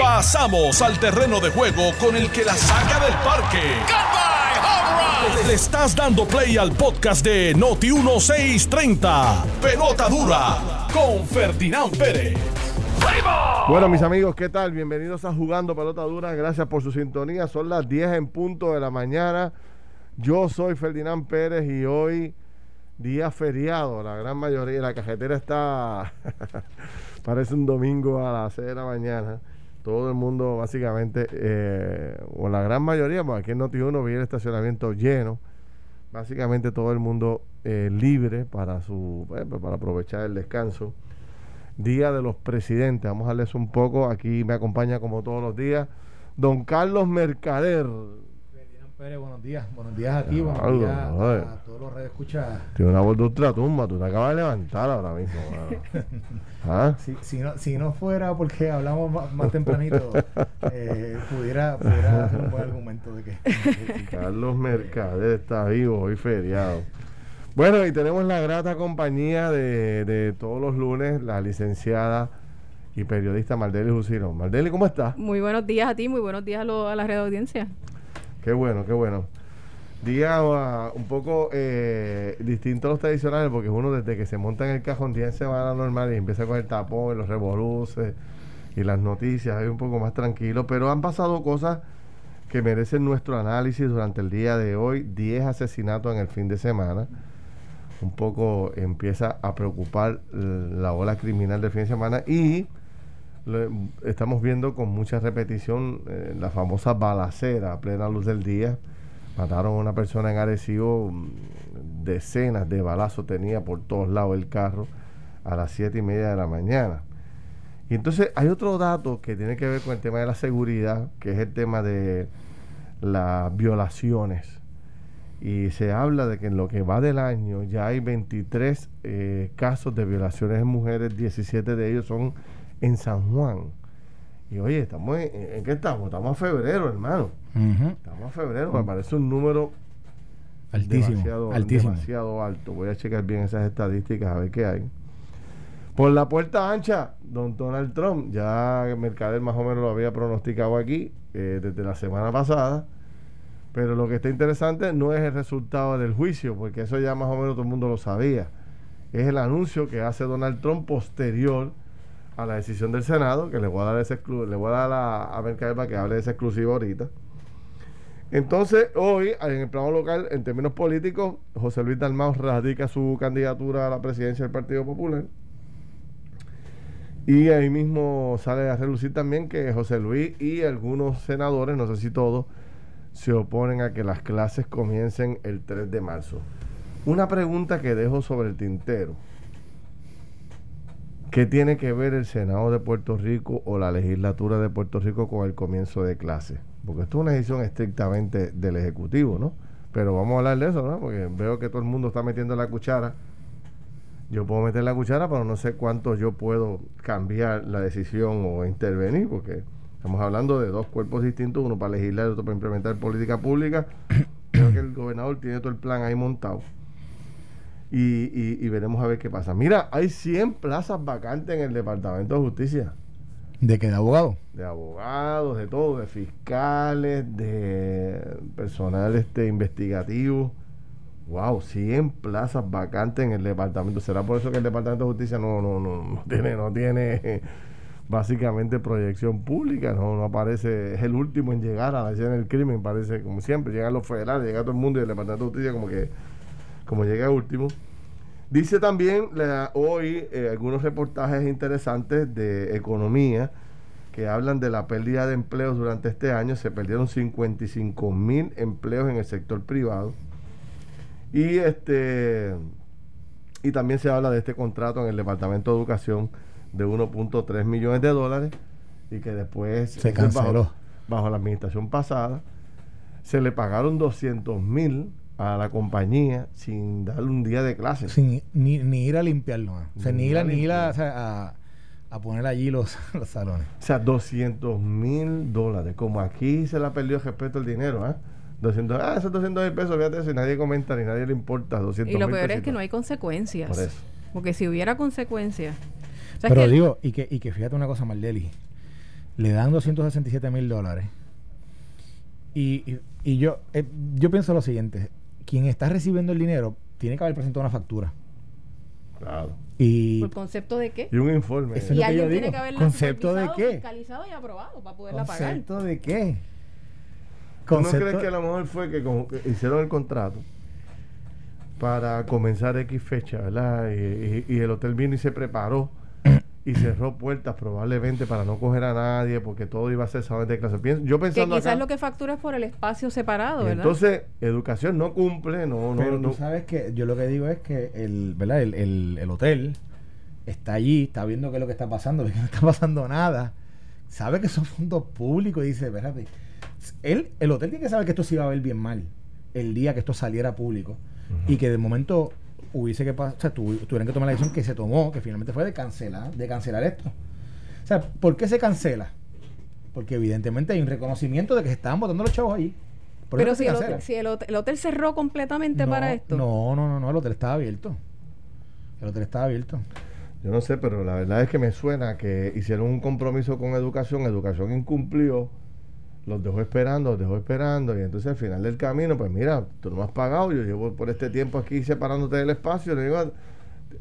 Pasamos al terreno de juego con el que la saca del parque. Le estás dando play al podcast de Noti 1630. Pelota dura con Ferdinand Pérez. Bueno, mis amigos, ¿qué tal? Bienvenidos a Jugando Pelota Dura. Gracias por su sintonía. Son las 10 en punto de la mañana. Yo soy Ferdinand Pérez y hoy día feriado. La gran mayoría, la cajetera está, parece un domingo a las 6 de la mañana. Todo el mundo básicamente, eh, o la gran mayoría, porque aquí en Noti1 viene el estacionamiento lleno. Básicamente todo el mundo eh, libre para, su, eh, para aprovechar el descanso. Día de los Presidentes. Vamos a darles un poco. Aquí me acompaña como todos los días don Carlos Mercader. Pérez, buenos días. Buenos días a ti, buenos días a todos los redes escucha. Tiene una voz de ultratumba. Tú te acabas de levantar ahora mismo. ¿Ah? Si, si, no, si no fuera porque hablamos más, más tempranito, eh, pudiera, pudiera hacer un buen argumento de que. Carlos Mercader está vivo hoy feriado. Bueno, y tenemos la grata compañía de, de todos los lunes, la licenciada y periodista Mardeli Jusino. Mardeli, ¿cómo estás? Muy buenos días a ti, muy buenos días a, lo- a la red de audiencia. Qué bueno, qué bueno. Día ah, un poco eh, distinto a los tradicionales, porque uno desde que se monta en el cajón en semana normal y empieza con el tapón, los revoluces y las noticias, es un poco más tranquilo, pero han pasado cosas que merecen nuestro análisis durante el día de hoy. 10 asesinatos en el fin de semana. Un poco empieza a preocupar la ola criminal del fin de semana y estamos viendo con mucha repetición eh, la famosa balacera a plena luz del día. Mataron a una persona en Arecibo, mm, decenas de balazos tenía por todos lados el carro a las siete y media de la mañana. Y entonces hay otro dato que tiene que ver con el tema de la seguridad, que es el tema de las violaciones. Y se habla de que en lo que va del año ya hay 23 eh, casos de violaciones en mujeres, 17 de ellos son en San Juan. Y oye, estamos en, ¿en qué estamos? Estamos a febrero, hermano. Estamos a febrero, me parece un número Altísimo. demasiado, altísimo. demasiado alto. Voy a checar bien esas estadísticas a ver qué hay. Por la puerta ancha, don Donald Trump, ya Mercader más o menos lo había pronosticado aquí eh, desde la semana pasada. Pero lo que está interesante no es el resultado del juicio, porque eso ya más o menos todo el mundo lo sabía. Es el anuncio que hace Donald Trump posterior a la decisión del Senado, que le voy a dar ese le voy a dar a, a que hable de esa exclusiva ahorita. Entonces, hoy, en el plano local, en términos políticos, José Luis Dalmau radica su candidatura a la presidencia del Partido Popular. Y ahí mismo sale a relucir también que José Luis y algunos senadores, no sé si todos, se oponen a que las clases comiencen el 3 de marzo. Una pregunta que dejo sobre el tintero. ¿Qué tiene que ver el Senado de Puerto Rico o la legislatura de Puerto Rico con el comienzo de clases? Porque esto es una decisión estrictamente del Ejecutivo, ¿no? Pero vamos a hablar de eso, ¿no? Porque veo que todo el mundo está metiendo la cuchara. Yo puedo meter la cuchara, pero no sé cuánto yo puedo cambiar la decisión o intervenir, porque estamos hablando de dos cuerpos distintos, uno para legislar y otro para implementar política pública. Creo que el gobernador tiene todo el plan ahí montado. Y, y- y veremos a ver qué pasa. Mira, hay 100 plazas vacantes en el Departamento de Justicia. ¿De qué? ¿De abogado? De abogados, de todo, de fiscales, de personal este investigativo. Wow, 100 plazas vacantes en el departamento. ¿Será por eso que el Departamento de Justicia no, no, no, no tiene, no tiene básicamente proyección pública? No, no aparece, es el último en llegar a la escena del crimen, parece como siempre. Llegan los federales, llega todo el mundo y el Departamento de Justicia como que como llega último. Dice también la- hoy eh, algunos reportajes interesantes de economía que hablan de la pérdida de empleos durante este año. Se perdieron 55 mil empleos en el sector privado. Y este y también se habla de este contrato en el Departamento de Educación de 1.3 millones de dólares y que después Se canceló. bajo, bajo la administración pasada se le pagaron 200 mil a la compañía sin darle un día de clase. Sin, ni, ni ir a limpiarlo. O sea, Ni ni ir a ni ir a, limpiar. o sea, a, a poner allí los, los salones. O sea, 200 mil dólares. Como aquí se la perdió el respeto al dinero, ¿ah? 200, ah, esos 200 mil pesos, fíjate eso, y nadie comenta ni nadie le importa. 200 Y lo peor es que no hay consecuencias. Por eso. Porque si hubiera consecuencias. o sea, Pero que- digo, y que, y que fíjate una cosa, Maldeli. le dan 267 mil dólares. Y, y- y yo, eh, yo pienso lo siguiente, quien está recibiendo el dinero tiene que haber presentado una factura. Claro. Y ¿Por concepto de qué? Y un informe. Eso es Y lo que yo alguien tiene digo. que haberla ¿Concepto de supervisado, qué? fiscalizado y aprobado para poderla pagar. ¿concepto de qué? ¿Tú no crees que a lo mejor fue que, como que hicieron el contrato para comenzar X fecha, ¿verdad? Y, y- y el hotel vino y se preparó y cerró puertas probablemente para no coger a nadie porque todo iba a ser salón de clase. Pienso- yo Que pensando quizás acá, lo que factura es por el espacio separado, ¿verdad? entonces educación no cumple, no, no, Pero no. tú sabes que yo lo que digo es que el, ¿verdad? El, el- el hotel está allí, está viendo qué es lo que está pasando, que no está pasando nada, sabe que son fondos públicos y dice, espérate, él, el hotel tiene que saber que esto se iba a ver bien mal el día que esto saliera público y que de momento hubiese que pasar, o sea, tuvi- tuvieran que tomar la decisión que se tomó, que finalmente fue de cancelar, de cancelar esto. O sea, ¿por qué se cancela? Porque evidentemente hay un reconocimiento de que se estaban botando los chavos ahí. Por Pero si, el hotel, si el hotel, el hotel cerró completamente No, para esto. No, no, no, no, el hotel estaba abierto. El hotel estaba abierto. Yo no sé, pero la verdad es que me suena que hicieron un compromiso con educación, educación incumplió, los dejó esperando, los dejó esperando, y entonces al final del camino, pues mira, tú no me has pagado, yo llevo por este tiempo aquí separándote del espacio, le digo,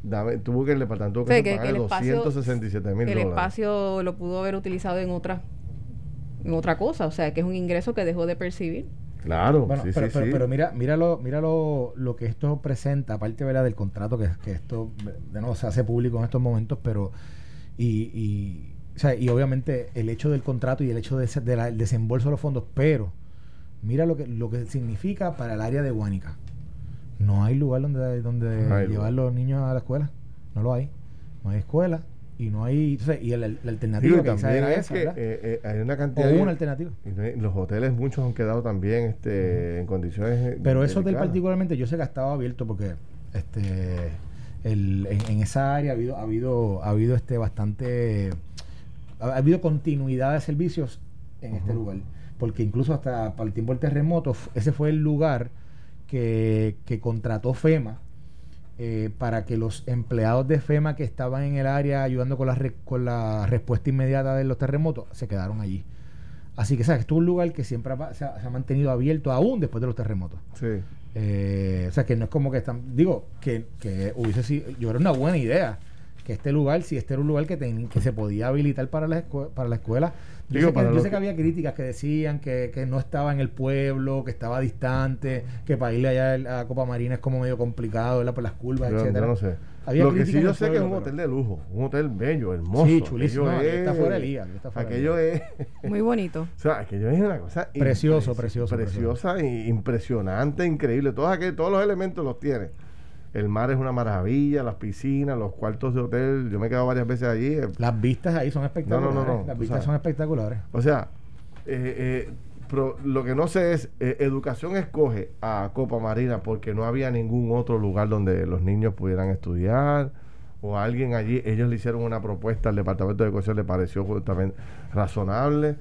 dame, tuvo que el departamento tuvo O sea, que, que- que pagar el espacio- 267 mil el dólares. espacio lo pudo haber utilizado en otra en otra cosa, o sea, que es un ingreso que dejó de percibir. Claro, Bueno, sí, pero, sí, pero, sí. pero mira, míralo, míralo lo que esto presenta, aparte ¿verdad? del contrato que, que esto de nuevo se hace público en estos momentos, pero y, y, o sea, y obviamente el hecho del contrato y el hecho de ese- de la- del desembolso de los fondos, pero mira lo que lo que significa para el área de Guánica. No hay lugar donde, donde No llevar lugar. los niños a la escuela. No lo hay. No hay escuela y no hay. sea, y el- la Digo, alternativa y que también era es esa, que ¿verdad? eh, eh, hay una cantidad o de- una alternativa. y no hay- los hoteles muchos han quedado también este, en condiciones Pero eso del particularmente yo sé que ha estado abierto porque este el, en, en esa área ha habido ha habido ha habido este bastante ha, ha habido continuidad de servicios en este lugar porque incluso hasta para el tiempo del terremoto ese fue el lugar que, que contrató FEMA eh, para que los empleados de FEMA que estaban en el área ayudando con la, re- con la respuesta inmediata de los terremotos se quedaron allí. Así que, ¿sabes? Esto es un lugar que siempre ha, se ha- se ha mantenido abierto aún después de los terremotos. Sí. Eh, o sea, que no es como que están. Digo, que, que hubiese sido. Yo era una buena idea. Que este lugar, si este era un lugar que, ten- que se podía habilitar para la, escue- para la escuela. Yo, Digo, sé, para que, yo sé que había críticas que decían que, que no estaba en el pueblo, que estaba distante, que para irle allá a Copa Marina es como medio complicado, ¿verdad? Por las curvas, Yo, etcétera. yo no sé. Había Lo que sí yo sé que es un hotel de lujo, un hotel bello, hermoso. Sí, chulísimo, Aquello no, está es- fuera de liga, está fuera de Aquello liga. es. Muy bonito. O sea, aquello es una cosa Precioso, precioso, preciosa e impresionante, increíble. Todos, aquel- todos los elementos los tiene. El mar es una maravilla, las piscinas, los cuartos de hotel. Yo me he quedado varias veces allí. eh, Las vistas ahí son espectaculares. no, no, Las tú vistas sabes. son espectaculares. O sea, eh, eh, pro- lo que no sé es, eh, Educación escoge a Copa Marina porque no había ningún otro lugar donde los niños pudieran estudiar o alguien allí, ellos le hicieron una propuesta al Departamento de Educación, le pareció justamente razonable,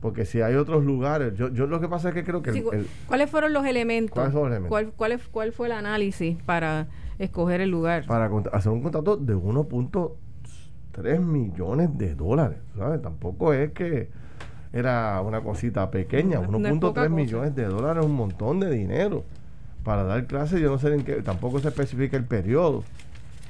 porque si hay otros lugares, yo, yo lo que pasa es que creo que... el- Sí, cu- el- ¿Cuáles fueron los elementos? ¿Cuáles son los elementos? ¿Cuál, cuál, es- cuál fue el análisis para escoger el lugar? para hacer un contrato de 1.3 millones de dólares, ¿sabes? Tampoco es que era una cosita pequeña, No, no es poca 1.3 cosa. millones de dólares es un montón de dinero. Para dar clases, yo no sé en qué, tampoco se especifica el periodo.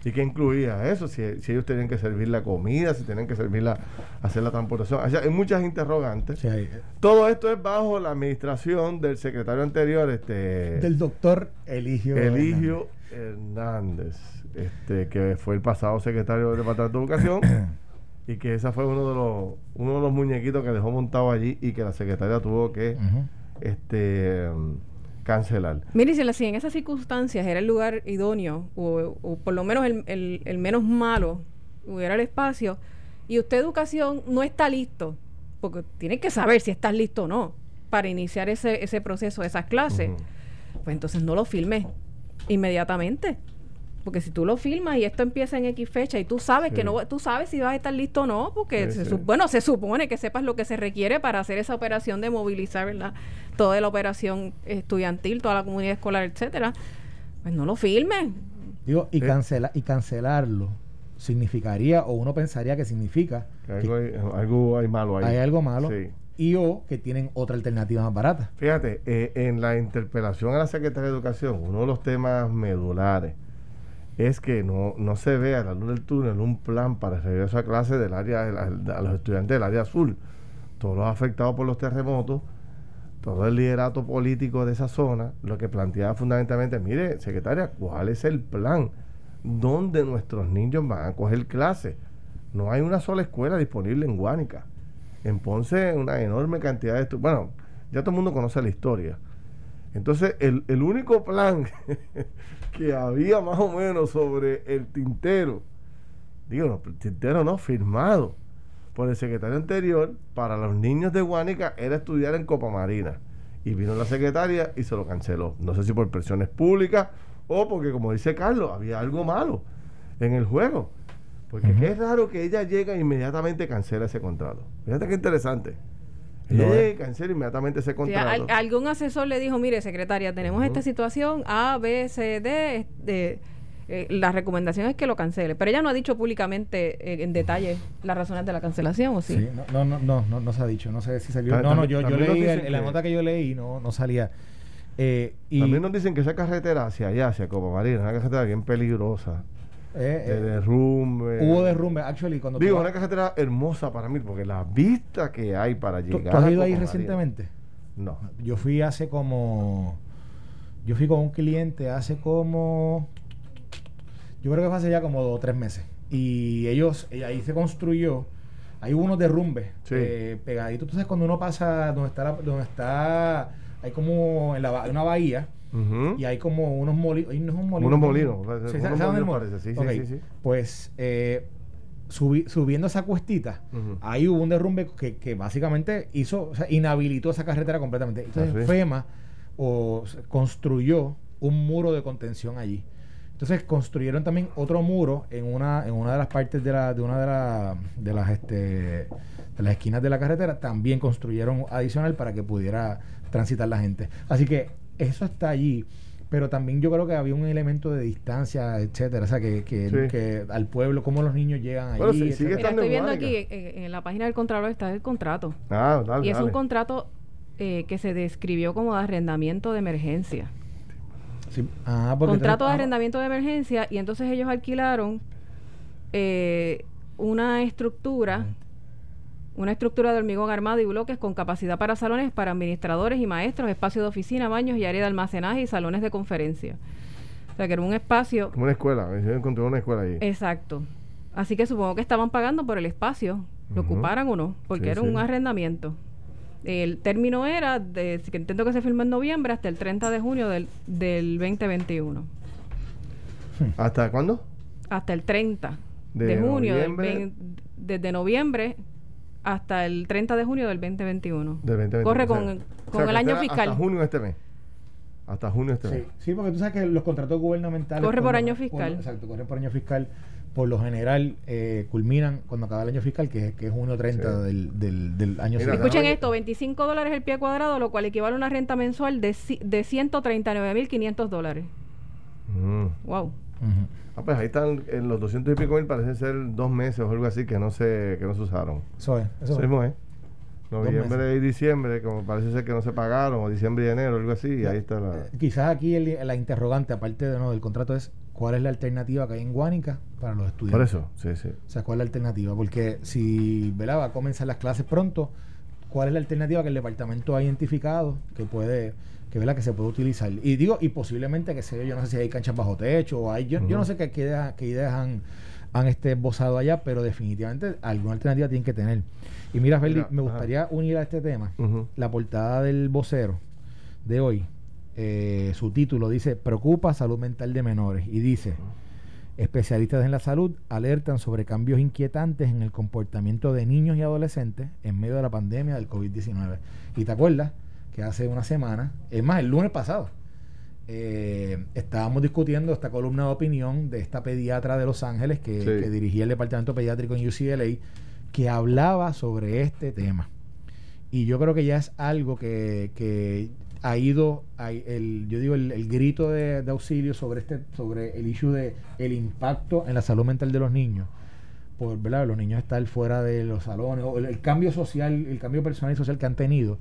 ¿Y qué incluía eso? Si, si ellos tenían que servir la comida, si tenían que servir la, hacer la transportación. O sea, hay muchas interrogantes. Sí, hay- Todo esto es bajo la administración del secretario anterior, este del doctor Eligio. Eligio Hernández, este, que fue el pasado secretario del Departamento de Educación y que esa fue uno de los uno de los muñequitos que dejó montado allí y que la secretaria tuvo que este cancelar. Mire, si, en esas circunstancias era el lugar idóneo, o, o por lo menos el, el- el menos malo, hubiera el espacio, y usted educación no está listo, porque tiene que saber si estás listo o no para iniciar ese, ese proceso, esas clases, pues entonces no lo filmes inmediatamente. Porque si tú lo filmas y esto empieza en X fecha y tú sabes Sí. que no, tú sabes si vas a estar listo o no, porque Sí, se sí. bueno, se supone que sepas lo que se requiere para hacer esa operación de movilizar, ¿verdad? Toda la operación estudiantil, toda la comunidad escolar, etcétera. Pues no lo filmes. Digo, y, Sí. cancela, y cancelarlo significaría, o uno pensaría que significa, algo, hay, algo hay malo ahí. Hay algo malo. Sí. Y o que tienen otra alternativa más barata. Fíjate, eh, en la interpelación a la Secretaría de Educación, uno de los temas medulares es que no, no se ve a la luz del túnel un plan para el regreso a clase del área, de la- a los estudiantes del área azul. Todos los afectados por los terremotos, todo el liderato político de esa zona, lo que planteaba fundamentalmente, mire, secretaria, ¿cuál es el plan? ¿Dónde nuestros niños van a coger clase? No hay una sola escuela disponible en Guánica. En Ponce, una enorme cantidad de estudiantes. Bueno, ya todo el mundo conoce la historia. Entonces, el, el único plan que había más o menos sobre el tintero, digo, no, el tintero no, firmado por el secretario anterior para los niños de Guánica era estudiar en Copa Marina. Y vino la secretaria y se lo canceló. No sé si por presiones públicas o porque, como dice Carlos, había algo malo en el juego. Porque Ujú. es raro que ella llega e inmediatamente cancela ese contrato. Fíjate qué interesante. Ella llega y cancela inmediatamente ese contrato. al- algún asesor le dijo, mire, secretaria, tenemos esta situación A, B, C, D. este, eh, la recomendación es que lo cancele. Pero ella no ha dicho públicamente eh, en detalle las razones de la cancelación, ¿o sí? Sí, no, no, no, no, no, no se ha dicho. No sé si salió. No, no, yo, yo leí, dicen en la que- nota que yo leí no, no salía. Eh, y También nos dicen que esa carretera hacia allá, hacia Copa Marina, es una carretera bien peligrosa. eh, de eh, derrumbe. hubo derrumbe. Actually, cuando Digo, una carretera hermosa para mí, porque la vista que hay para ¿tú, llegar. tú has a ido ahí recientemente? No. Yo fui hace como. Yo fui con un cliente hace como. Yo creo que fue hace ya como dos o tres meses. Y ellos, y ahí se construyó. Hay unos derrumbes Sí. eh, pegaditos. Entonces, cuando uno pasa donde está, la- donde está. Hay como en la, ba- una bahía. Y hay como unos molinos. No es un molino. Unos ¿no? molinos, Sí, unos ¿sabes dónde el molinos mol- parece, sí, sí, sí, sí. Pues eh, subi- subiendo esa cuestita, ahí hubo un derrumbe que, que básicamente hizo, o sea, inhabilitó esa carretera completamente. Entonces Ah. FEMA o, construyó un muro de contención allí. Entonces construyeron también otro muro en una, en una de las partes de la, de una de, la- de las este, de las esquinas de la carretera, también construyeron adicional para que pudiera transitar la gente. Así que eso está allí. Pero también yo creo que había un elemento de distancia, etcétera. O sea, que, que, Sí. que al pueblo, cómo los niños llegan Bueno, allí. sí. Mira, estoy en viendo aquí eh, en la página del Contralor está el contrato. Ah, dale, y es un contrato eh, que se describió como de arrendamiento de emergencia. Sí. Ah, porque contrato de ah, arrendamiento de emergencia y entonces ellos alquilaron eh, una estructura, una estructura de hormigón armado y bloques con capacidad para salones para administradores y maestros, espacio de oficina, baños y área de almacenaje y salones de conferencia. O sea que era un espacio Como una escuela. Yo encontré una escuela ahí. exacto. Así que supongo que estaban pagando por el espacio, lo ocuparan o no, porque Sí, era sí. un arrendamiento. El término era, de, que entiendo que se firmó en noviembre, hasta el 30 de junio del, del 2021. ¿Hasta cuándo? hasta el 30 de, De junio, del noviembre. vein- desde noviembre hasta el 30 de junio del 2021. Del 2020. Corre O sea, con, o con sea, el año fiscal. Hasta junio de este mes. Hasta junio este Sí, sí, porque tú sabes que los contratos gubernamentales. Corre por año fiscal. exacto, corre por año fiscal. Por lo general, eh, culminan cuando acaba el año fiscal, que, que es junio 30 Sí. del, del, del año siguiente. Escuchen esto, 25 dólares el pie cuadrado, lo cual equivale a una renta mensual de, de 139.500 dólares. Mm. Wow. Ujú. Ah, pues ahí están en los 200 y pico mil, parecen ser dos meses o algo así que no se, que no se usaron. Eso es. Eso Eso es. mismo es. Noviembre y diciembre, como parece ser que no se pagaron, o diciembre y enero, algo así, y ahí está la... Eh, Quizás aquí el- la interrogante, aparte de, no, del contrato, es cuál es la alternativa que hay en Guánica para los estudiantes. Por eso, sí, sí. O sea, ¿cuál es la alternativa? Porque si ¿verdad? va a comenzar las clases pronto, ¿cuál es la alternativa que el departamento ha identificado que puede, que, ¿verdad? que se puede utilizar? Y digo, y posiblemente que sé yo, yo no sé si hay canchas bajo techo o hay, yo, yo no sé qué, qué ideas, qué ideas han, han este, esbozado allá, pero definitivamente alguna alternativa tienen que tener. Y mira, Feli, me ajá. gustaría unir a este tema la portada del vocero de hoy, eh, su título dice Preocupa salud mental de menores y dice especialistas en la salud alertan sobre cambios inquietantes en el comportamiento de niños y adolescentes en medio de la pandemia del COVID-19. Y te acuerdas que hace una semana, es más, el lunes pasado, eh, estábamos discutiendo esta columna de opinión de esta pediatra de Los Ángeles que, Sí. que dirigía el departamento pediátrico en UCLA, que hablaba sobre este tema. Y yo creo que ya es algo que, que ha ido, el, yo digo, el, el grito de, de auxilio sobre este, sobre el issue de el impacto en la salud mental de los niños. por ¿verdad? los niños estar fuera de los salones, o el, cambio social, el cambio personal y social que han tenido,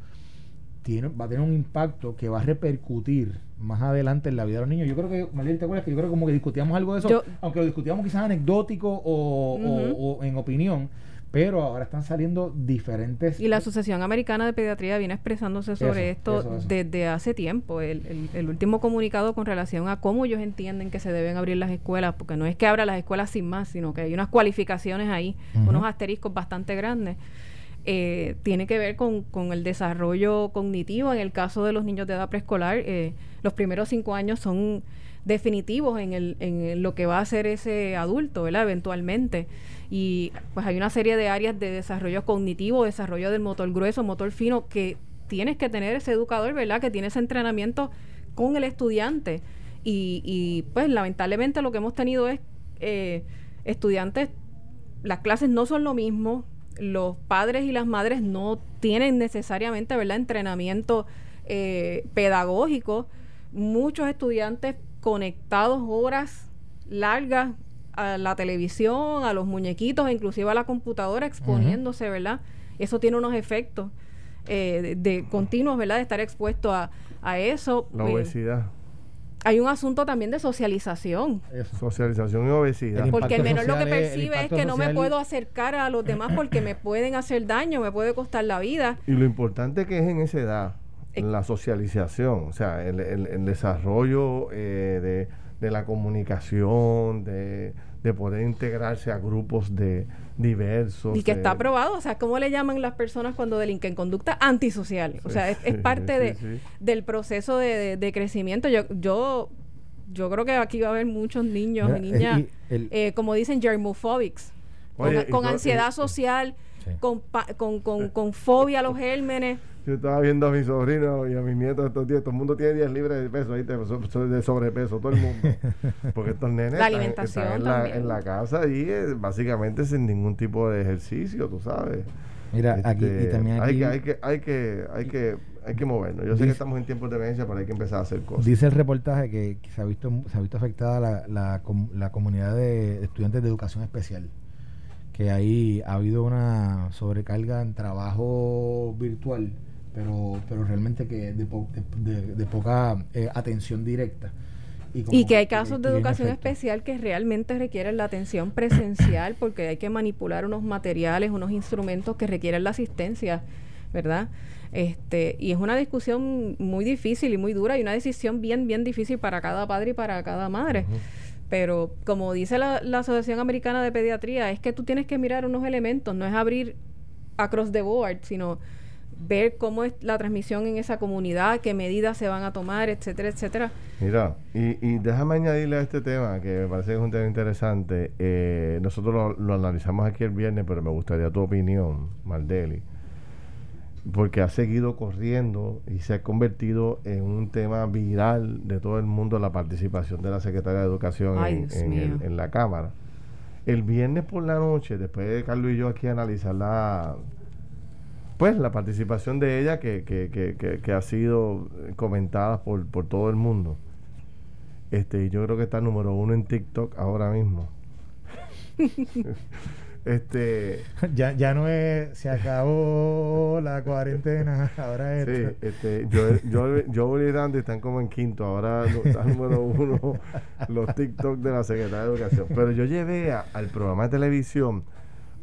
tiene, va a tener un impacto que va a repercutir más adelante en la vida de los niños. Yo creo que, María, ¿te acuerdas que yo creo que como que discutíamos algo de eso? aunque lo discutíamos quizás anecdótico o en opinión, pero ahora están saliendo diferentes... Y la Asociación Americana de Pediatría viene expresándose sobre esto desde hace tiempo. El, el, último comunicado con relación a cómo ellos entienden que se deben abrir las escuelas, porque no es que abra las escuelas sin más, sino que hay unas cualificaciones ahí, unos asteriscos bastante grandes. Eh, tiene que ver con, con, el desarrollo cognitivo. En el caso de los niños de edad preescolar, eh, los primeros cinco años son definitivos en, el, en lo que va a ser ese adulto, ¿verdad? Eventualmente y pues hay una serie de áreas de desarrollo cognitivo, desarrollo del motor grueso, motor fino, que tienes que tener ese educador, ¿verdad? Que tiene ese entrenamiento con el estudiante. Y, y pues lamentablemente lo que hemos tenido es eh, estudiantes, las clases no son lo mismo, los padres y las madres no tienen necesariamente, ¿verdad? Entrenamiento eh, pedagógico. Muchos estudiantes conectados horas largas a la televisión, a los muñequitos, inclusive a la computadora exponiéndose, ¿verdad? Eso tiene unos efectos eh, de, continuos, ¿verdad? De estar expuesto a, eso. La obesidad. Hay un asunto también de socialización. Socialización y obesidad. porque el menor lo que percibe es que no me puedo acercar a los demás porque me pueden hacer daño, me puede costar la vida. Y lo importante que es en esa edad, eh, la socialización, o sea, el, desarrollo eh, de, de la comunicación, de de poder integrarse a grupos de diversos. Y que está aprobado, o sea, ¿cómo le llaman las personas cuando delinquen? Conducta antisocial. o sea, es, parte de, del proceso de, crecimiento. Yo, yo, yo creo que aquí va a haber muchos niños y niñas, eh, como dicen, germophobics, con, ansiedad social, con, con, con, con fobia a los gérmenes. Yo estaba viendo a mi sobrino y a mis nietos estos días. Todo el mundo tiene días libres de peso, ahí de sobrepeso, todo el mundo. Porque estos nenes están, en, la, casa y eh, básicamente sin ningún tipo de ejercicio, tú sabes. Mira, aquí y este, también aquí, hay, que, hay que, hay que, hay que, movernos. Yo sé que estamos en tiempos de emergencia, pero hay que empezar a hacer cosas. Dice el reportaje que, se ha visto, se ha visto afectada la, la, la comunidad de estudiantes de educación especial que ahí ha habido una sobrecarga en trabajo virtual pero, pero realmente que de, de, poca eh, atención directa. Y, que hay casos de educación especial que realmente requieren la atención presencial porque hay que manipular unos materiales, unos instrumentos que requieren la asistencia, ¿verdad? Este, y es una discusión muy difícil y muy dura y una decisión bien, bien difícil para cada padre y para cada madre. Pero como dice la, la Asociación Americana de Pediatría, es que tú tienes que mirar unos elementos, no es abrir across the board, sino ver cómo es la transmisión en esa comunidad, qué medidas se van a tomar, etcétera, etcétera. Mira, y, déjame añadirle a este tema, que me parece que es un tema interesante. Eh, nosotros lo, analizamos aquí el viernes, pero me gustaría tu opinión, Maldeli, porque ha seguido corriendo y se ha convertido en un tema viral de todo el mundo la participación de la Secretaria de Educación en, en la Cámara. El viernes por la noche, después de Carlos y yo aquí analizar la pues la participación de ella que, que, que, que ha sido comentada por, por todo el mundo. Este, yo creo que está número uno en TikTok ahora mismo. este ya, ya no es se acabó la cuarentena ahora es sí, este yo yo yo y están como en quinto ahora está número uno los TikTok de la Secretaría de Educación pero yo llevé al programa de televisión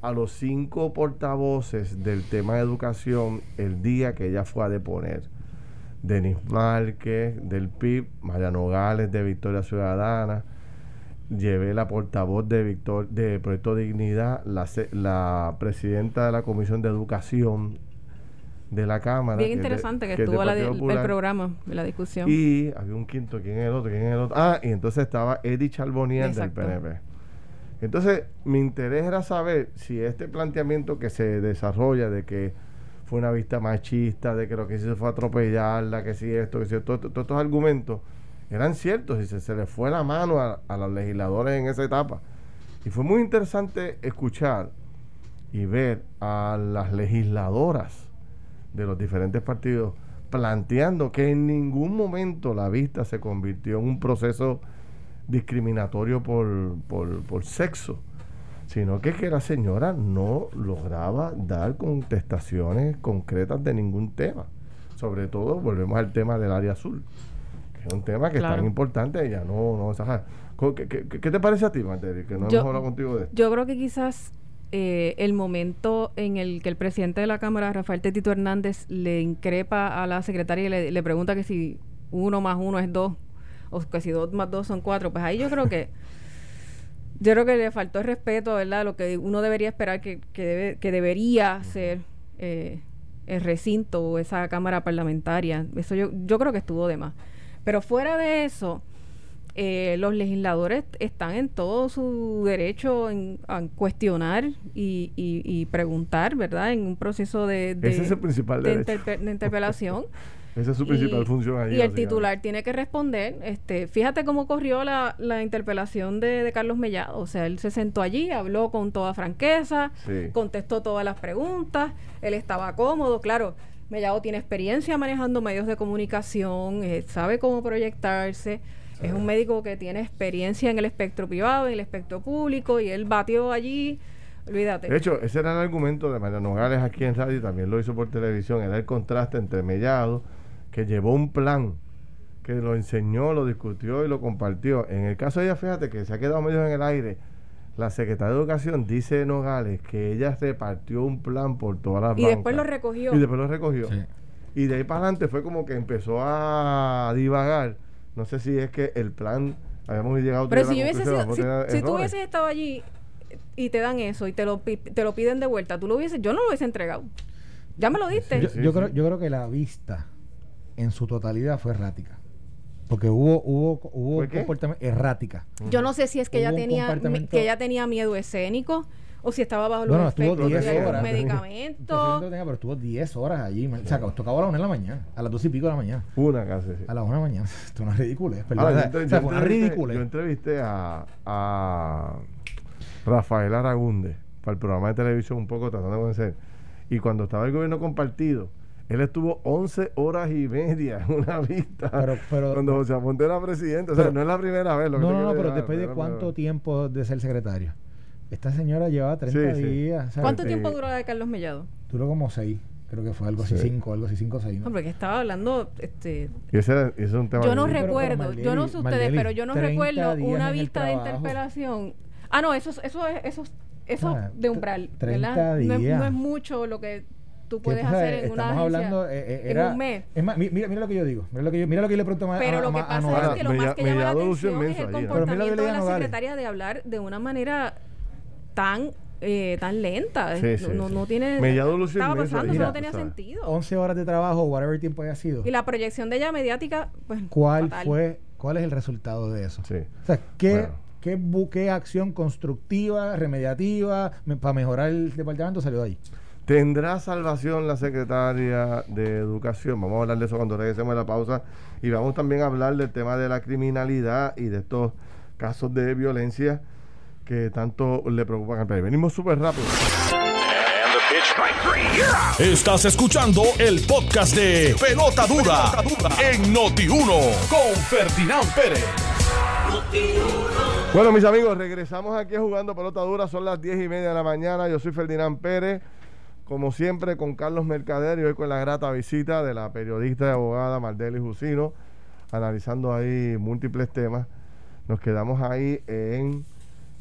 a los cinco portavoces del tema de educación el día que ella fue a deponer. Denis Márquez del PIB, Mariano Gales de Victoria Ciudadana, llevé la portavoz de Victor, de Proyecto Dignidad, la, la presidenta de la Comisión de Educación de la Cámara. Bien interesante que, estuvo el programa, la discusión. Y había un quinto, ¿quién es el otro? ¿Quién es el otro? Ah, y entonces estaba Eddie Charbonnier del PNP. Entonces, mi interés era saber si este planteamiento que se desarrolla de que fue una vista machista, de que lo que hizo fue atropellarla, que si esto, que si esto, todos estos argumentos eran ciertos y se, se le fue la mano a, a, los legisladores en esa etapa. Y fue muy interesante escuchar y ver a las legisladoras de los diferentes partidos planteando que en ningún momento la vista se convirtió en un proceso discriminatorio por, por, por sexo, sino que que la señora no lograba dar contestaciones concretas de ningún tema. Sobre todo, volvemos al tema del área azul, es un tema que es tan importante, ella no, no ¿Qué, qué, te parece a ti, Materi, que no hemos hablado contigo de esto? Yo creo que quizás eh, el momento en el que el presidente de la Cámara, Rafael Tetito Hernández, le increpa a la secretaria y le, le pregunta que si uno más uno es dos, o que si dos más dos son cuatro, pues ahí yo creo que yo creo que le faltó el respeto, ¿verdad? Lo que uno debería esperar que, que, debe, que debería ser eh, el recinto o esa cámara parlamentaria. Eso yo, yo creo que estuvo de más. Pero fuera de eso, eh, los legisladores están en todo su derecho en, cuestionar y, y, preguntar, ¿verdad? En un proceso de, de, Ese es el principal de, de interpelación. Esa es su principal función ahí. Y el titular tiene que responder. Este, fíjate cómo corrió la, la interpelación de, Carlos Mellado. O sea, él se sentó allí, habló con toda franqueza, contestó todas las preguntas, él estaba cómodo, claro. Mellado tiene experiencia manejando medios de comunicación, eh, sabe cómo proyectarse. Es un médico que tiene experiencia en el espectro privado, en el espectro público, y él batió allí. Olvídate. De hecho, ese era el argumento de María Nogales aquí en radio, también lo hizo por televisión, era el contraste entre Mellado que llevó un plan, que lo enseñó, lo discutió y lo compartió. En el caso de ella, fíjate que se ha quedado medio en el aire. La secretaria de Educación dice Nogales que ella repartió un plan por todas las Y después lo recogió. Y después lo recogió. Y de ahí para adelante fue como que empezó a divagar. No sé si es que el plan habíamos llegado Pero si, si, tú hubieses estado allí y te dan eso y te lo, te lo piden de vuelta, tú lo hubieses, yo no lo hubiese entregado. Ya me lo diste. yo, creo, yo creo que la vista en su totalidad fue errática. Porque hubo, hubo, hubo comportamiento errática. Yo no sé si es que ella tenía que ella tenía miedo escénico o si estaba bajo los efectos de algún medicamento. pero estuvo 10 horas allí. O sea, tocaba a las 1 de la mañana, a las 2 y pico de la mañana. Una casi. A las 1 de la mañana. Esto no es ridículo. Es ridículo. Yo entrevisté a, a Rafael Aragunde para el programa de televisión un poco tratando de conocer. Y cuando estaba el gobierno compartido, él estuvo 11 horas y media en una vista pero, cuando José Aponte era presidente. O sea, no es la primera vez. Lo no, no, no, pero después de cuánto tiempo de ser secretario. Esta señora llevaba 30 días. ¿Cuánto tiempo duró de Carlos Mellado? Duró como 6. Creo que fue algo así 5, algo así 5 o 6. ¿no? porque estaba hablando. Este, y ese, es un tema. Yo no recuerdo, yo no sé ustedes, pero yo no recuerdo una vista de interpelación. Ah, no, eso, eso, eso, eso ah, de umbral. 30 días. no es mucho lo que tú puedes hacer en una hablando, eh, eh, era, en un mes. Es más, mira, mira, lo que yo digo. Mira lo que yo, mira lo que yo le pregunto a Pero lo que pasa es que lo más que llama la atención es el comportamiento de la secretaria de hablar de una manera tan eh, tan lenta. Sí, sí, no, no, tiene. estaba pasando, eso no tenía sentido. 11 horas de trabajo, whatever tiempo haya sido. Y la proyección de ella mediática, pues. ¿Cuál fue, cuál es el resultado de eso? Sí. O sea, ¿qué, qué, qué acción constructiva, remediativa, para mejorar el departamento salió de ahí? ¿Tendrá salvación la secretaria de Educación? Vamos a hablar de eso cuando regresemos a la pausa. Y vamos también a hablar del tema de la criminalidad y de estos casos de violencia que tanto le preocupan al país. Venimos súper rápido. Estás escuchando el podcast de Pelota Dura, en Noti1 con Ferdinand Pérez. Bueno, mis amigos, regresamos aquí jugando Pelota Dura. Son las 10 y media de la mañana. Yo soy Ferdinand Pérez como siempre, con Carlos Mercader y hoy con la grata visita de la periodista y abogada Mardeli Jusino, analizando ahí múltiples temas. Nos quedamos ahí en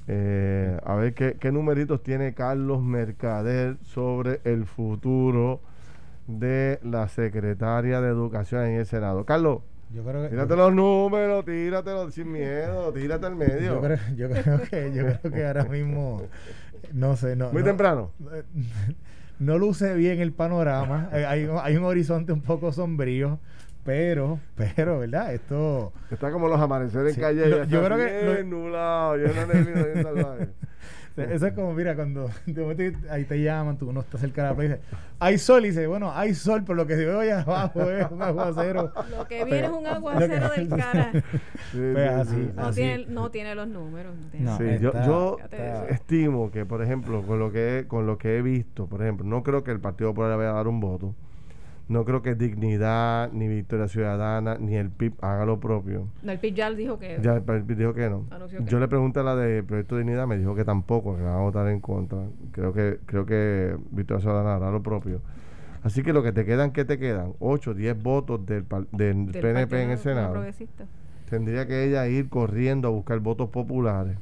eh, a ver qué, qué numeritos tiene Carlos Mercader sobre el futuro de la secretaria de Educación en el Senado. Carlos, yo creo que, tírate los números, tíratelos sin miedo, tírate al medio. Yo creo, yo creo, que, yo creo que ahora mismo, no sé, no. Muy temprano. no luce bien el panorama. Eh, hay, hay, un horizonte un poco sombrío. Pero, pero, ¿verdad? Esto. Está como los amaneceres en calle. yo creo que. nublado, Eso es como, mira, cuando ahí te llaman, tú no estás cerca de la playa y dices, hay sol, y dice, bueno, hay sol, pero lo que se ve allá abajo es un aguacero. Lo que viene es un aguacero del cara. pues así, no, Tiene, no tiene los números. sí, yo, yo estimo que, por ejemplo, con lo que, con lo que he visto, por ejemplo, no creo que el Partido Popular vaya a dar un voto. No creo que Dignidad, ni Victoria Ciudadana, ni el PIB haga lo propio. el PIB ya dijo que... Ya el PIB dijo que no. Yo le pregunté a la de Proyecto de Dignidad, me dijo que tampoco, que va a votar en contra. Creo que creo que Victoria Ciudadana hará lo propio. Así que lo que te quedan, ¿qué te quedan? 8, 10 votos del, del, PNP en el Senado. Tendría que ella ir corriendo a buscar votos populares.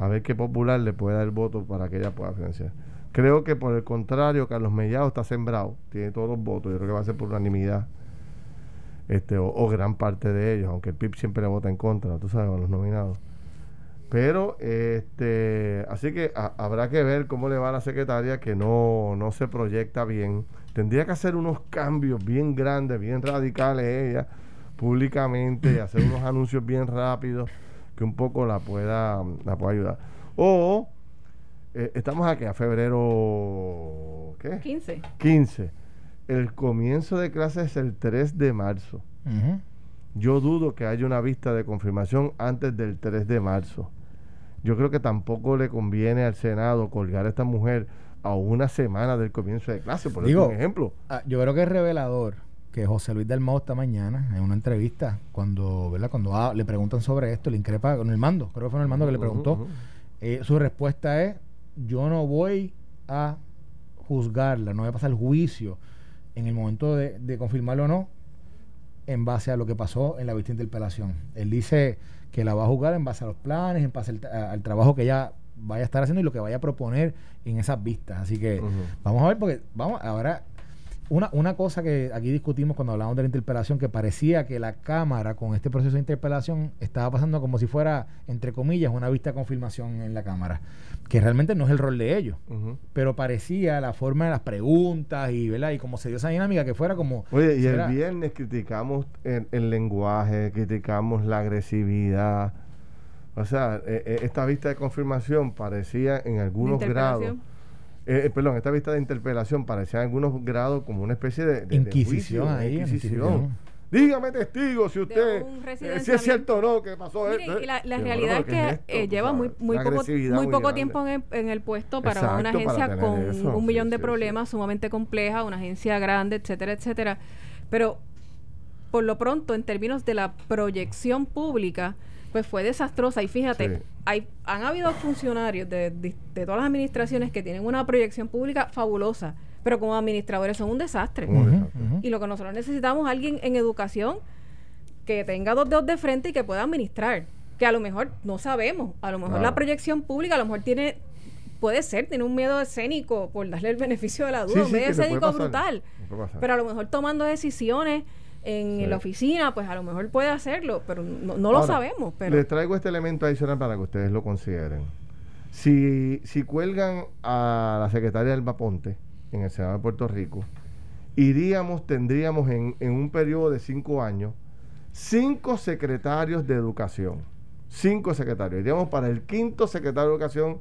A ver qué popular le puede dar el voto para que ella pueda financiar. Creo que por el contrario, Carlos Mellado está sembrado, tiene todos los votos, yo creo que va a ser por unanimidad. Este, o, gran parte de ellos, aunque el PIB siempre le vota en contra, tú sabes, a los nominados. Pero, este, así que habrá que ver cómo le va a la secretaria que no, no se proyecta bien. Tendría que hacer unos cambios bien grandes, bien radicales ella, públicamente, y hacer unos anuncios bien rápidos que un poco la pueda, la pueda ayudar. O eh, estamos aquí a febrero ¿qué? 15. 15. El comienzo de clases es el 3 de marzo. Yo dudo que haya una vista de confirmación antes del 3 de marzo. Yo creo que tampoco le conviene al Senado colgar a esta mujer a una semana del comienzo de clase, por ejemplo. Ah, yo creo que es revelador que José Luis del Mau esta mañana, en una entrevista, cuando, ¿verdad? cuando le preguntan sobre esto, le increpa con el mando, creo que fue el mando que le preguntó, eh, su respuesta es, yo no voy a juzgarla, no voy a pasar el juicio en el momento de, confirmarlo o no, en base a lo que pasó en la vista interpelación. Él dice que la va a juzgar en base a los planes, en base al, trabajo que ella vaya a estar haciendo y lo que vaya a proponer en esas vistas. Así que vamos a ver, porque vamos, ahora una, una cosa que aquí discutimos cuando hablamos de la interpelación, que parecía que la Cámara con este proceso de interpelación estaba pasando como si fuera, entre comillas, una vista de confirmación en la Cámara, que realmente no es el rol de ellos, pero parecía la forma de las preguntas y, ¿verdad? y como se dio esa dinámica que fuera como... Oye, y el viernes criticamos el, lenguaje, criticamos la agresividad. O sea, e, e, esta vista de confirmación parecía en algunos grados eh, eh, perdón, esta vista de interpelación parecía en algunos grados como una especie de, inquisición ahí, Dígame testigo si usted, eh, si es cierto o no que pasó esto. la, realidad es que lleva muy, muy poco, muy poco tiempo en el, puesto para una agencia con un millón de problemas, sumamente compleja, una agencia grande, etcétera, etcétera. Pero por lo pronto, en términos de la proyección pública, pues fue desastrosa. Y fíjate, hay, han habido funcionarios de, todas las administraciones que tienen una proyección pública fabulosa, pero como administradores son un desastre. Y lo que nosotros necesitamos es alguien en educación que tenga dos dedos de frente y que pueda administrar. Que a lo mejor no sabemos, a lo mejor la proyección pública a lo mejor tiene puede ser, tiene un miedo escénico, por darle el beneficio de la duda, un miedo escénico brutal. Pero a lo mejor tomando decisiones en la oficina, pues a lo mejor puede hacerlo, pero no, lo sabemos. Pero... Les traigo este elemento adicional para que ustedes lo consideren. Si, si cuelgan a la secretaria del Ponte en el Senado de Puerto Rico, iríamos, tendríamos en, en un periodo de cinco años, cinco secretarios de educación. Cinco secretarios. Iríamos para el quinto secretario de educación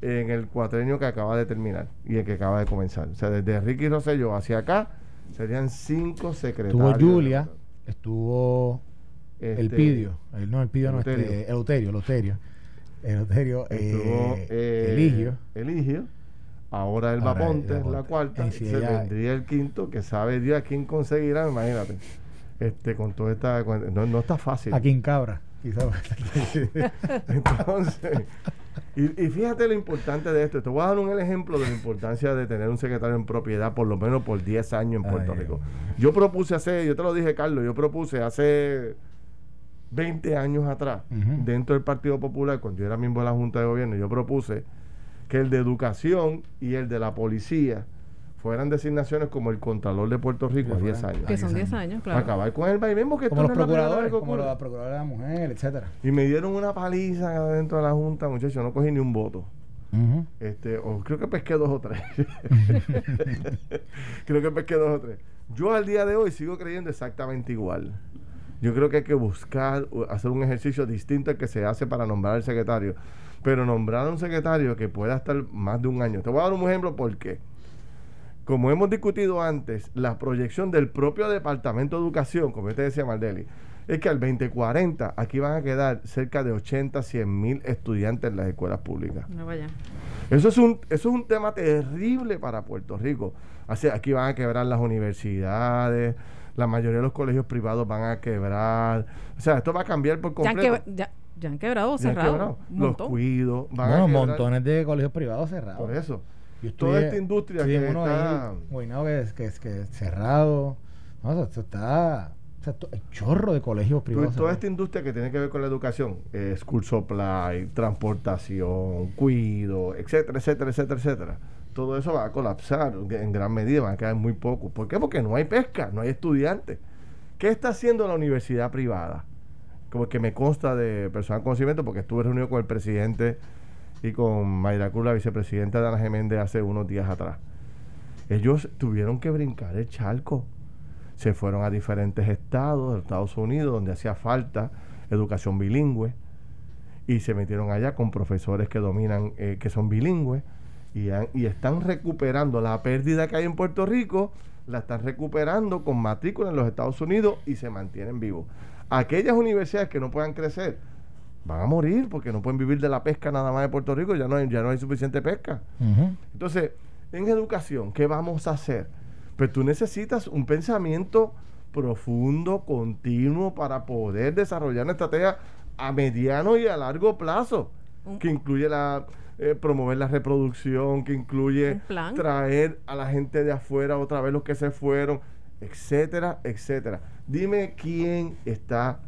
en el cuatrenio que acaba de terminar y el que acaba de comenzar. O sea, desde Ricky Rosselló hacia acá Serían cinco secretarios. Estuvo Julia, estuvo el este, Pidio, el, no el Pidio, no, este, Eleuterio, Eleuterio. Eleuterio, estuvo, eh, eh, Eligio. Eligio. Ahora el Vaponte, la cuarta. se vendría el quinto, que sabe Dios quién conseguirá, imagínate. Este, con toda esta. No, no está fácil. A quién cabra, quizás. Entonces. Y, fíjate lo importante de esto. Te voy a dar un ejemplo de la importancia de tener un secretario en propiedad por lo menos por 10 años en Puerto Rico. Yo propuse hace, yo te lo dije, Carlos, yo propuse hace 20 años atrás, dentro del Partido Popular, cuando yo era miembro de la Junta de Gobierno, yo propuse que el de educación y el de la policía fueran designaciones como el Contralor de Puerto Rico a 10 años. Que son 10 años, claro. Acabar con el mismo que Como los procuradores, como los procuradores de la mujer, etcétera. Y me dieron una paliza dentro de la Junta, muchachos, no cogí ni un voto. este, o creo que pesqué dos o tres. creo que pesqué dos o tres. Yo al día de hoy sigo creyendo exactamente igual. Yo creo que hay que buscar, hacer un ejercicio distinto al que se hace para nombrar al secretario. Pero nombrar a un secretario que pueda estar más de un año. Te voy a dar un ejemplo por qué como hemos discutido antes, la proyección del propio Departamento de Educación, como te decía Maldeli, es que al 2040 aquí van a quedar cerca de 80, 100 mil estudiantes en las escuelas públicas. No vaya. Eso es un, eso es un tema terrible para Puerto Rico. Así, aquí van a quebrar las universidades, la mayoría de los colegios privados van a quebrar. O sea, esto va a cambiar por completo. ya- ya han quebrado o Ya han cerrado. Los cuidos van Bueno, a montones de colegios privados cerrados. Por eso. Yo Toda estudié- esta industria que uno está- ahí, Guaynabo, que es que, es que es cerrado. No, eso está. O sea, hay chorro de colegios privados. toda esta industria que tiene que ver con la educación, eh, school supply, transportación, cuido, etcétera, etcétera, etcétera, etcétera. Todo eso va a colapsar en gran medida, van a quedar muy pocos. ¿Por qué? Porque no hay pesca, no hay estudiantes. ¿Qué está haciendo la universidad privada? Como que me consta de personal conocimiento, porque estuve reunido con el presidente y con Mayra Cruz, la vicepresidenta de Ana Geméndez, hace unos días atrás. Ellos tuvieron que brincar el charco se fueron a diferentes estados de Estados Unidos donde hacía falta educación bilingüe y se metieron allá con profesores que dominan, eh, que son bilingües y, y están recuperando la pérdida que hay en Puerto Rico, la están recuperando con matrícula en los Estados Unidos y se mantienen vivos. Aquellas universidades que no puedan crecer van a morir porque no pueden vivir de la pesca nada más de Puerto Rico, ya no hay, ya no hay suficiente pesca. Entonces, en educación, ¿qué vamos a hacer? Pues tú necesitas un pensamiento profundo, continuo, para poder desarrollar una estrategia a mediano y a largo plazo, que incluye la eh, promover la reproducción, que incluye traer a la gente de afuera otra vez los que se fueron, etcétera, etcétera. Dime quién está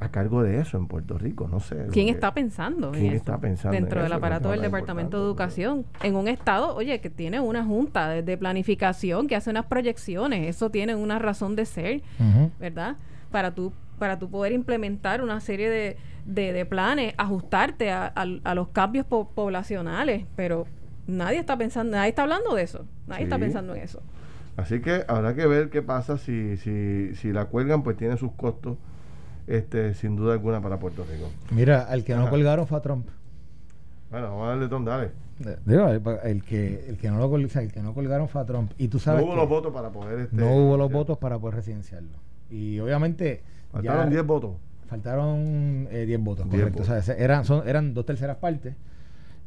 a cargo de eso en Puerto Rico, no sé. ¿Quién está pensando en ¿Quién eso? está pensando en Dentro del aparato del Departamento de Educación. En un estado, oye, que tiene una junta de, de planificación que hace unas proyecciones. Eso tiene una razón de ser. ¿verdad? Para tú, para tú poder implementar una serie de, de, de planes, ajustarte a, a- a los cambios po- poblacionales. Pero nadie está pensando, nadie está hablando de eso. Nadie está pensando en eso. Así que habrá que ver qué pasa si, si, si la cuelgan, pues tiene sus costos, este, sin duda alguna, para Puerto Rico. Mira, al que no colgaron fue a Trump. Bueno, vamos a darle Tom, dale. Eh, Digo, el, que, el, que no lo, el que no colgaron fue a Trump. Y tú No sabes hubo que los votos para poder... Este, no hubo los votos para poder residenciarlo. Y obviamente... Faltaron 10 votos. Faltaron eh, 10 votos, 10 correcto. O sea, eran, son, eran dos terceras partes.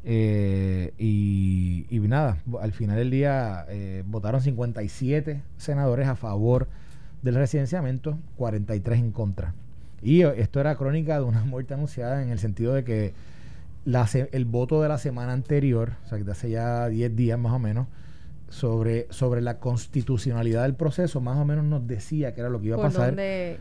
eh, y, y nada, al final del día eh, votaron 57 senadores a favor del residenciamiento, 43 en contra. Y esto era crónica de una muerte anunciada en el sentido de que la el voto de la semana anterior, o sea, que hace ya 10 días más o menos, sobre, sobre la constitucionalidad del proceso, más o menos nos decía que era lo que iba a pasar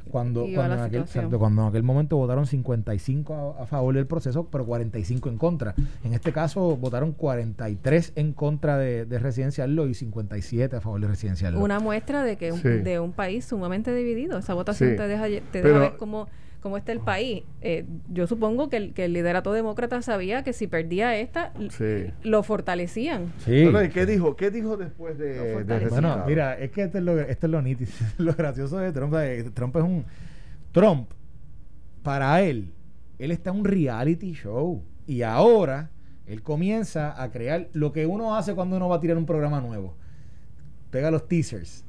cuando, iba cuando, en aquel, exacto, cuando en aquel momento votaron 55 a, a favor del proceso, pero 45 en contra. En este caso votaron 43 en contra de, de residenciarlo y 57 a favor de residenciarlo. Una muestra de que un- Sí. de un país sumamente dividido. Esa votación Sí. te deja, te Pero- deja ver cómo, cómo está el país. Eh, yo supongo que el, que el liderato demócrata sabía que si perdía esta, Sí. lo fortalecían. sí. Bueno, ¿Y qué dijo? ¿Qué dijo después de, fortaleció. Bueno, mira, es que esto es lo, esto es lo nítido, lo gracioso de Trump. eh, Trump es un. Trump, para él, él está en un reality show. Y ahora él comienza a crear lo que uno hace cuando uno va a tirar un programa nuevo. Pega los teasers.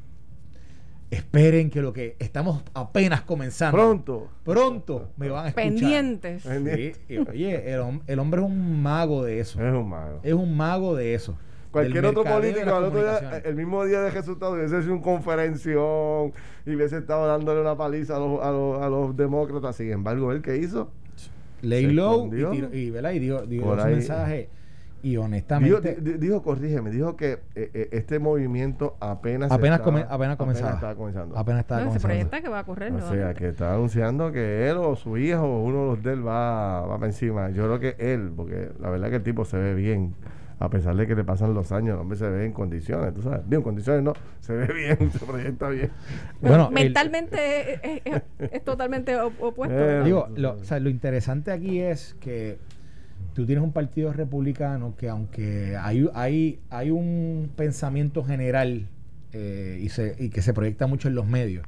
Esperen que lo que estamos apenas comenzando. Pronto. Pronto me van a escuchar. Pendientes. Sí, y, oye, el, hom- el hombre es un mago de eso. Es un mago. Es un mago de eso. Cualquier otro político al otro día, el mismo día de resultado hubiese hecho un conferención y hubiese estado dándole una paliza a los, a los, a los demócratas. Sin embargo, ¿él qué hizo? lay se low y, tiró- y, ¿verdad? y dio, dio su ahí. mensaje y Dijo, honestamente di- di- dijo, corrígeme, dijo que eh, eh, este movimiento apenas apenas, estaba- come- apenas comenzaba estaba comenzando. apenas estaba No, se comenzando proyecta que va a correr. O sea, que está anunciando que él o su hijo o uno de los de él va, va para encima. Yo creo que él, porque la verdad que el tipo se ve bien. A pesar de que le pasan los años, el hombre se ve en condiciones, tú sabes. Digo, en condiciones no, se ve bien, se proyecta bien. bueno Mentalmente es, es- es- es totalmente op- opuesto. Eh, digo lo, o sea, lo interesante aquí es que tú tienes un partido republicano que aunque hay, hay, hay un pensamiento general eh, y, se, y que se proyecta mucho en los medios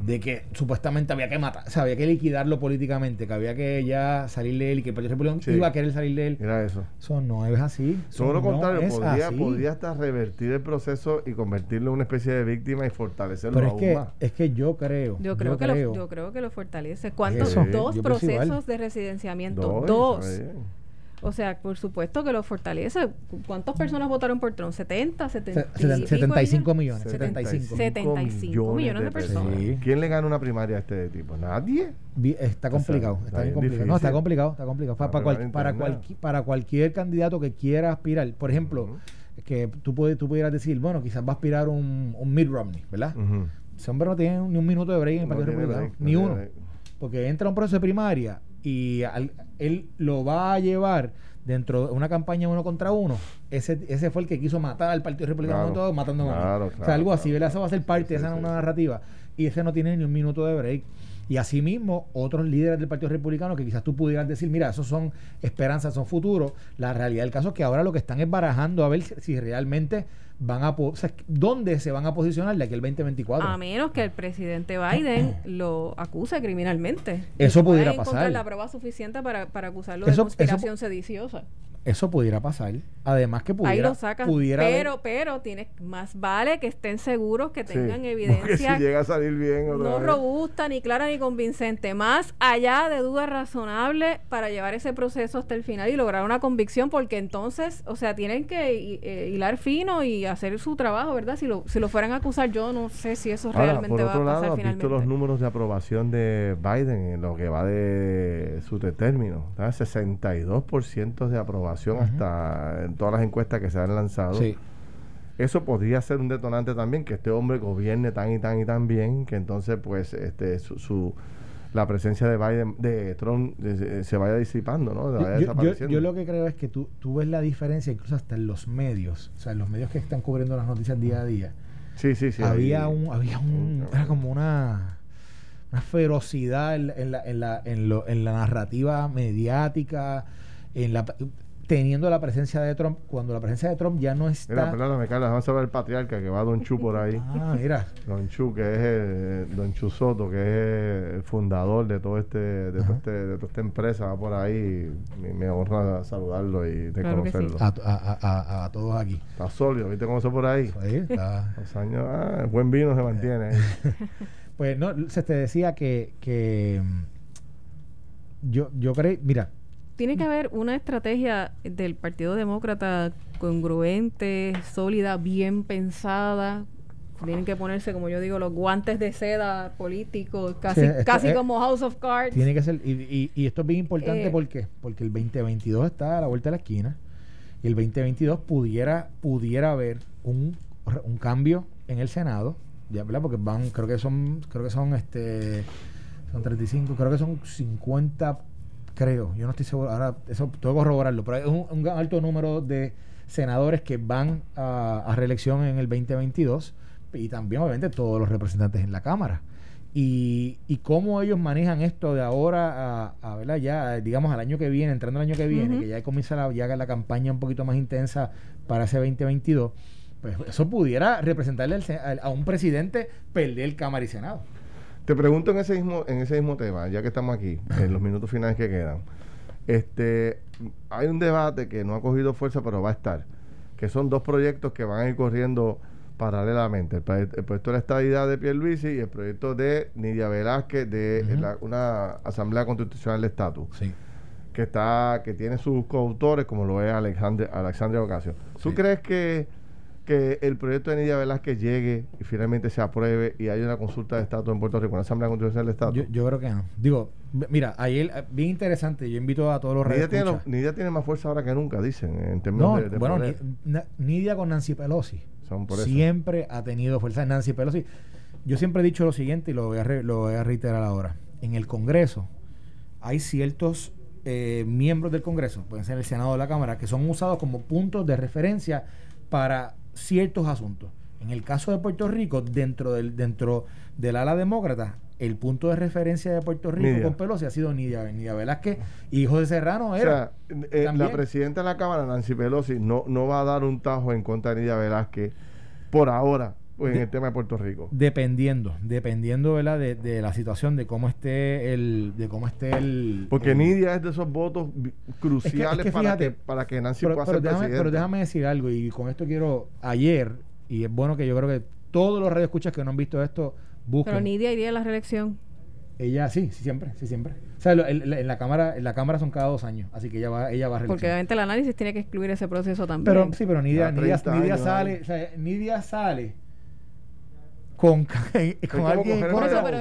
de que supuestamente había que matar, o sea, había que liquidarlo políticamente, que había que ya salir de él y que el Partido Republicano Sí. iba a querer salir de él. Mira eso. Eso no es así. Todo lo no contrario, es podría, así. podría hasta revertir el proceso y convertirlo en una especie de víctima y fortalecerlo Pero es aún que, más. es que yo creo. Yo creo, que Lo, yo creo que lo fortalece. ¿Cuántos? Dos Yo procesos de residenciamiento. Dos, Dos. O sea, por supuesto que lo fortalece. ¿Cuántas personas votaron por Trump? ¿70? Se- 70 seten- y pico 75 ellos? millones. 75. 75 millones de personas. Sí. ¿Quién le gana una primaria a este tipo? Nadie. Está complicado, está está bien complicado. No, está complicado, está complicado. Para, cual- cualquier candidato que quiera aspirar, por ejemplo, que tú, puedes, tú pudieras decir, bueno, quizás va a aspirar un, un Mitt Romney, ¿verdad? Ese hombre no tiene ni un minuto de break en el No Partido Republicano, ni uno. Porque entra a un proceso de primaria y al- él lo va a llevar dentro de una campaña uno contra uno. Ese, ese fue el que quiso matar al Partido Republicano Claro, todo, a claro, o sea, algo así. Eso va a ser parte Sí, de esa sí, una narrativa. Y ese no tiene ni un minuto de break. Y asimismo, otros líderes del Partido Republicano que quizás tú pudieras decir, mira, esos son esperanzas, son futuros. La realidad del caso es que ahora lo que están es barajando a ver si realmente van a... O sea, ¿dónde se van a posicionar de aquí al 2024? A menos que el presidente Biden lo acuse criminalmente. Eso pudiera pasar. la prueba suficiente para, para acusarlo Eso- de conspiración sediciosa. Eso pudiera pasar. Además que pudiera... Ahí lo sacas. pudiera haber- Pero, pero, tienes, más vale que estén seguros que tengan evidencia si llega a salir bien otra no vez. robusta, ni clara, ni convincente. Más allá de dudas razonables para llevar ese proceso hasta el final y lograr una convicción, porque entonces, o sea, tienen que eh, hilar fino y hacer su trabajo, ¿verdad? Si lo, si lo fueran a acusar, yo no sé si eso Ahora, realmente por va a pasar lado, has finalmente. visto los números de aprobación de Biden en lo que va de su término. Está 62% de aprobación Hasta en todas las encuestas que se han lanzado. Sí. Eso podría ser un detonante también, que este hombre gobierne tan y tan y tan bien, que entonces pues este su, su- la presencia de Biden, de Trump se vaya disipando, ¿no? Vaya Yo, yo- lo que creo es que tú, tú ves la diferencia incluso hasta en los medios, o sea, en los medios que están cubriendo las noticias día a día. Sí, sí, sí. había ahí- un, había un, era como una, una ferocidad en la, en la, en la, en lo- en la narrativa mediática, en la teniendo la presencia de Trump, cuando la presencia de Trump ya no Mira, está. perdóname, Carlos, vamos a ver el patriarca que va Don Chu por ahí. Ah, mira. Don Chu, que es el, Don Chu Soto, que es el fundador de todo este, de, todo este, de toda esta empresa, va por ahí. Me, me honra saludarlo y de Claro que sí. conocerlo. A, a- a- a todos aquí. Está sólido, ¿viste cómo se por ahí? Ahí está. Los años, ah, el buen vino se mantiene. Pues no, se te decía que, que yo, yo creo, mira, Tiene que haber una estrategia del Partido Demócrata congruente, sólida, bien pensada. Tienen que ponerse, como yo digo, los guantes de seda políticos, casi, Sí, esto casi como House of Cards. tiene que ser, y, y- y esto es bien importante Eh. ¿por qué? porque el 2022 está a la vuelta de la esquina y el 2022 pudiera, pudiera haber un, un cambio en el Senado, ya, ¿verdad? Porque van, creo que son, creo que son este son 35, creo que son 50, creo, yo no estoy seguro, ahora eso tengo que corroborarlo, pero hay un, un alto número de senadores que van a, a reelección en el 2022 y también obviamente todos los representantes en la Cámara. Y, y cómo ellos manejan esto de ahora a, a, ¿verdad? ya digamos al año que viene, entrando al año que viene, que ya comienza la, ya la campaña un poquito más intensa para ese 2022, pues eso pudiera representarle al se- al- a un presidente perder Cámara y Senado. Te pregunto en ese mismo, en ese mismo tema, ya que estamos aquí, en los minutos finales que quedan. Este, hay un debate que no ha cogido fuerza, pero va a estar, que son dos proyectos que van a ir corriendo paralelamente. El, proye- el proyecto de la estadidad de Pierluisi y el proyecto de Nidia Velázquez de la- una Asamblea Constitucional de Estatus, Sí. que está, que tiene sus coautores, como lo es Alexandre, Alexandria Ocasio. ¿Tú Sí. crees que, que el proyecto de Nidia Velázquez llegue y finalmente se apruebe y haya una consulta de estatus en Puerto Rico, una Asamblea Constitucional de Estatus? Yo, yo creo que no. Digo, mira, ayer, bien interesante, yo invito a todos los Nidia tiene, Nidia tiene más fuerza ahora que nunca, dicen, en términos No, de, de bueno, poder. Nidia con Nancy Pelosi. Son por eso. siempre ha tenido fuerza Nancy Pelosi. Yo siempre he dicho lo siguiente y lo voy a, re- lo voy a reiterar ahora. En el Congreso hay ciertos eh, miembros del Congreso, pueden ser el Senado o la Cámara, que son usados como puntos de referencia para ciertos asuntos. En el caso de Puerto Rico, dentro del dentro del ala demócrata, el punto de referencia de Puerto Rico Nidia. con Pelosi ha sido Nidia, Nidia Velázquez y José Serrano O era. sea, eh, la presidenta de la Cámara, Nancy Pelosi, no, no va a dar un tajo en contra de Nidia Velázquez por ahora. En el tema de Puerto Rico? Dependiendo, dependiendo ¿verdad? De, de, la situación, de cómo esté el, de cómo esté el. Porque Nidia es de esos votos cruciales para, que, para que Nancy pueda ser déjame, Pero déjame decir algo, y con esto quiero, ayer, y es bueno que yo creo que todos los radioescuchas que no han visto esto, busquen. Pero Nidia iría a la reelección. Ella sí, sí siempre, sí siempre. O sea, en, la cámara, en la cámara son cada dos años, así que ella va, ella va a reelección. Porque obviamente el análisis tiene que excluir ese proceso también. Pero sí, pero Nidia, Nidia, Nidia sale, o sea, Nidia sale con, con alguien.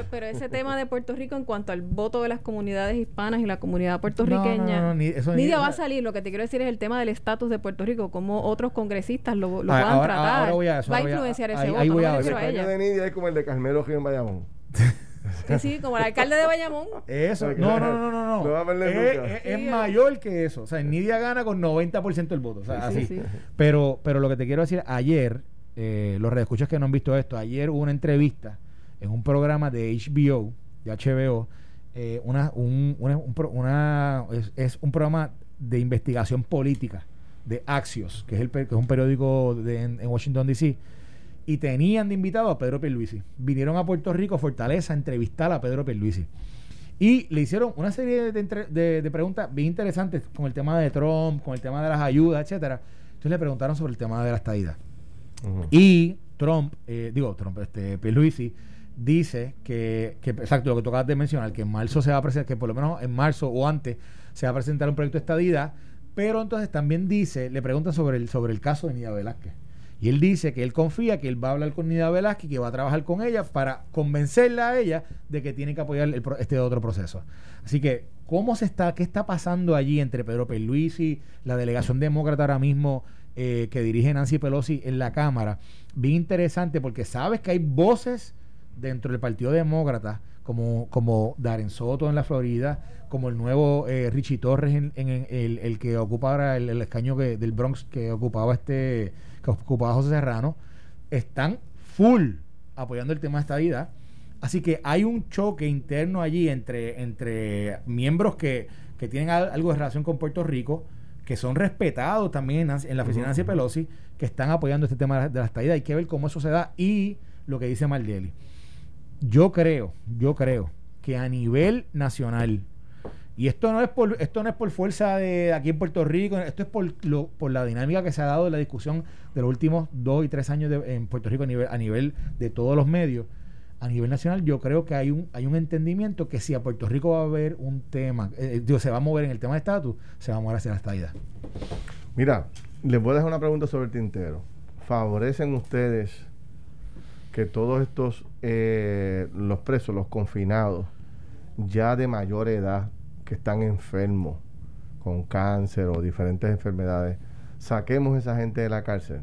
pero, ese tema de Puerto Rico en cuanto al voto de las comunidades hispanas y la comunidad puertorriqueña. Nidia va a salir. Lo que te quiero decir es el tema del estatus de Puerto Rico, cómo otros congresistas lo, lo ah, tratar. va a influenciar ese voto. Voy a el de Nidia es como el de Carmelo Gil Bayamón. Sí, sí, como el alcalde de Bayamón. Eso, no, no, no, no, no. es, es, mayor que eso. O sea, Nidia gana con 90% del voto. O sea, así. Pero, pero lo que te quiero decir, ayer eh, los redescuchas que no han visto esto, ayer hubo una entrevista en un programa de HBO, de HBO, eh, una, un, una, es, un programa de investigación política de Axios, que es, un periódico de, en, Washington, D.C., y tenían de invitado a Pedro Pierluisi. Vinieron a Puerto Rico, Fortaleza, a entrevistar a Pedro Pierluisi. Y le hicieron una serie de, preguntas bien interesantes con el tema de Trump, con el tema de las ayudas, etcétera. Entonces le preguntaron sobre el tema de la Y Trump, eh, digo, Trump, este, Pierluisi, dice que, que, exacto, lo que tocabas de mencionar, que en marzo se va a presentar, que por lo menos en marzo o antes se va a presentar un proyecto de estadidad, pero entonces también dice, le preguntan sobre el, sobre el caso de Nida Velázquez. Y él dice que él confía que él va a hablar con Nida Velázquez, que va a trabajar con ella para convencerla a ella de que tiene que apoyar este otro proceso. Así que, ¿cómo se está, qué está pasando allí entre Pedro Pierluisi, la delegación demócrata ahora mismo, eh, que dirige Nancy Pelosi en la Cámara, bien interesante porque sabes que hay voces dentro del Partido Demócrata, como, como Darren Soto en la Florida, como el nuevo eh, Richie Torres, en, el, que ocupa ahora el, escaño del Bronx que ocupaba este que ocupaba José Serrano, están full apoyando el tema de esta vida. Así que hay un choque interno allí entre, entre miembros que, que tienen algo de relación con Puerto Rico, que son respetados también en, la oficina de Nancy Pelosi, que están apoyando este tema de la estadía. Hay que ver cómo eso se da y lo que dice Mardelli. Yo creo, yo creo que a nivel nacional, y esto no es por, esto no es por fuerza de aquí en Puerto Rico, esto es por, lo, por la dinámica que se ha dado en la discusión de los últimos dos y tres años en Puerto Rico a nivel, a nivel de todos los medios a nivel nacional yo creo que hay un, hay un entendimiento que si a Puerto Rico va a haber un tema, eh, eh, se va a mover en el tema de estatus, se va a mover hacia la estadidad. Mira, les voy a dejar una pregunta sobre el tintero. ¿Favorecen ustedes que todos estos, eh, los presos, los confinados, ya de mayor edad, que están enfermos con cáncer o diferentes enfermedades, saquemos a esa gente de la cárcel?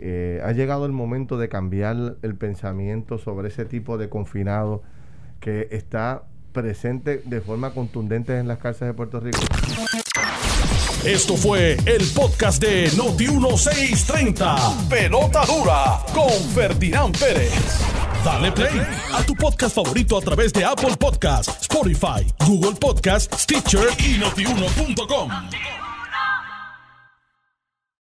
Eh, ha llegado el momento de cambiar el pensamiento sobre ese tipo de confinado que está presente de forma contundente en las cárceles de Puerto Rico. Esto fue el podcast de Noti1630. Pelota dura con Ferdinand Pérez. Dale play a tu podcast favorito a través de Apple Podcasts, Spotify, Google Podcasts, Stitcher y notiuno.com.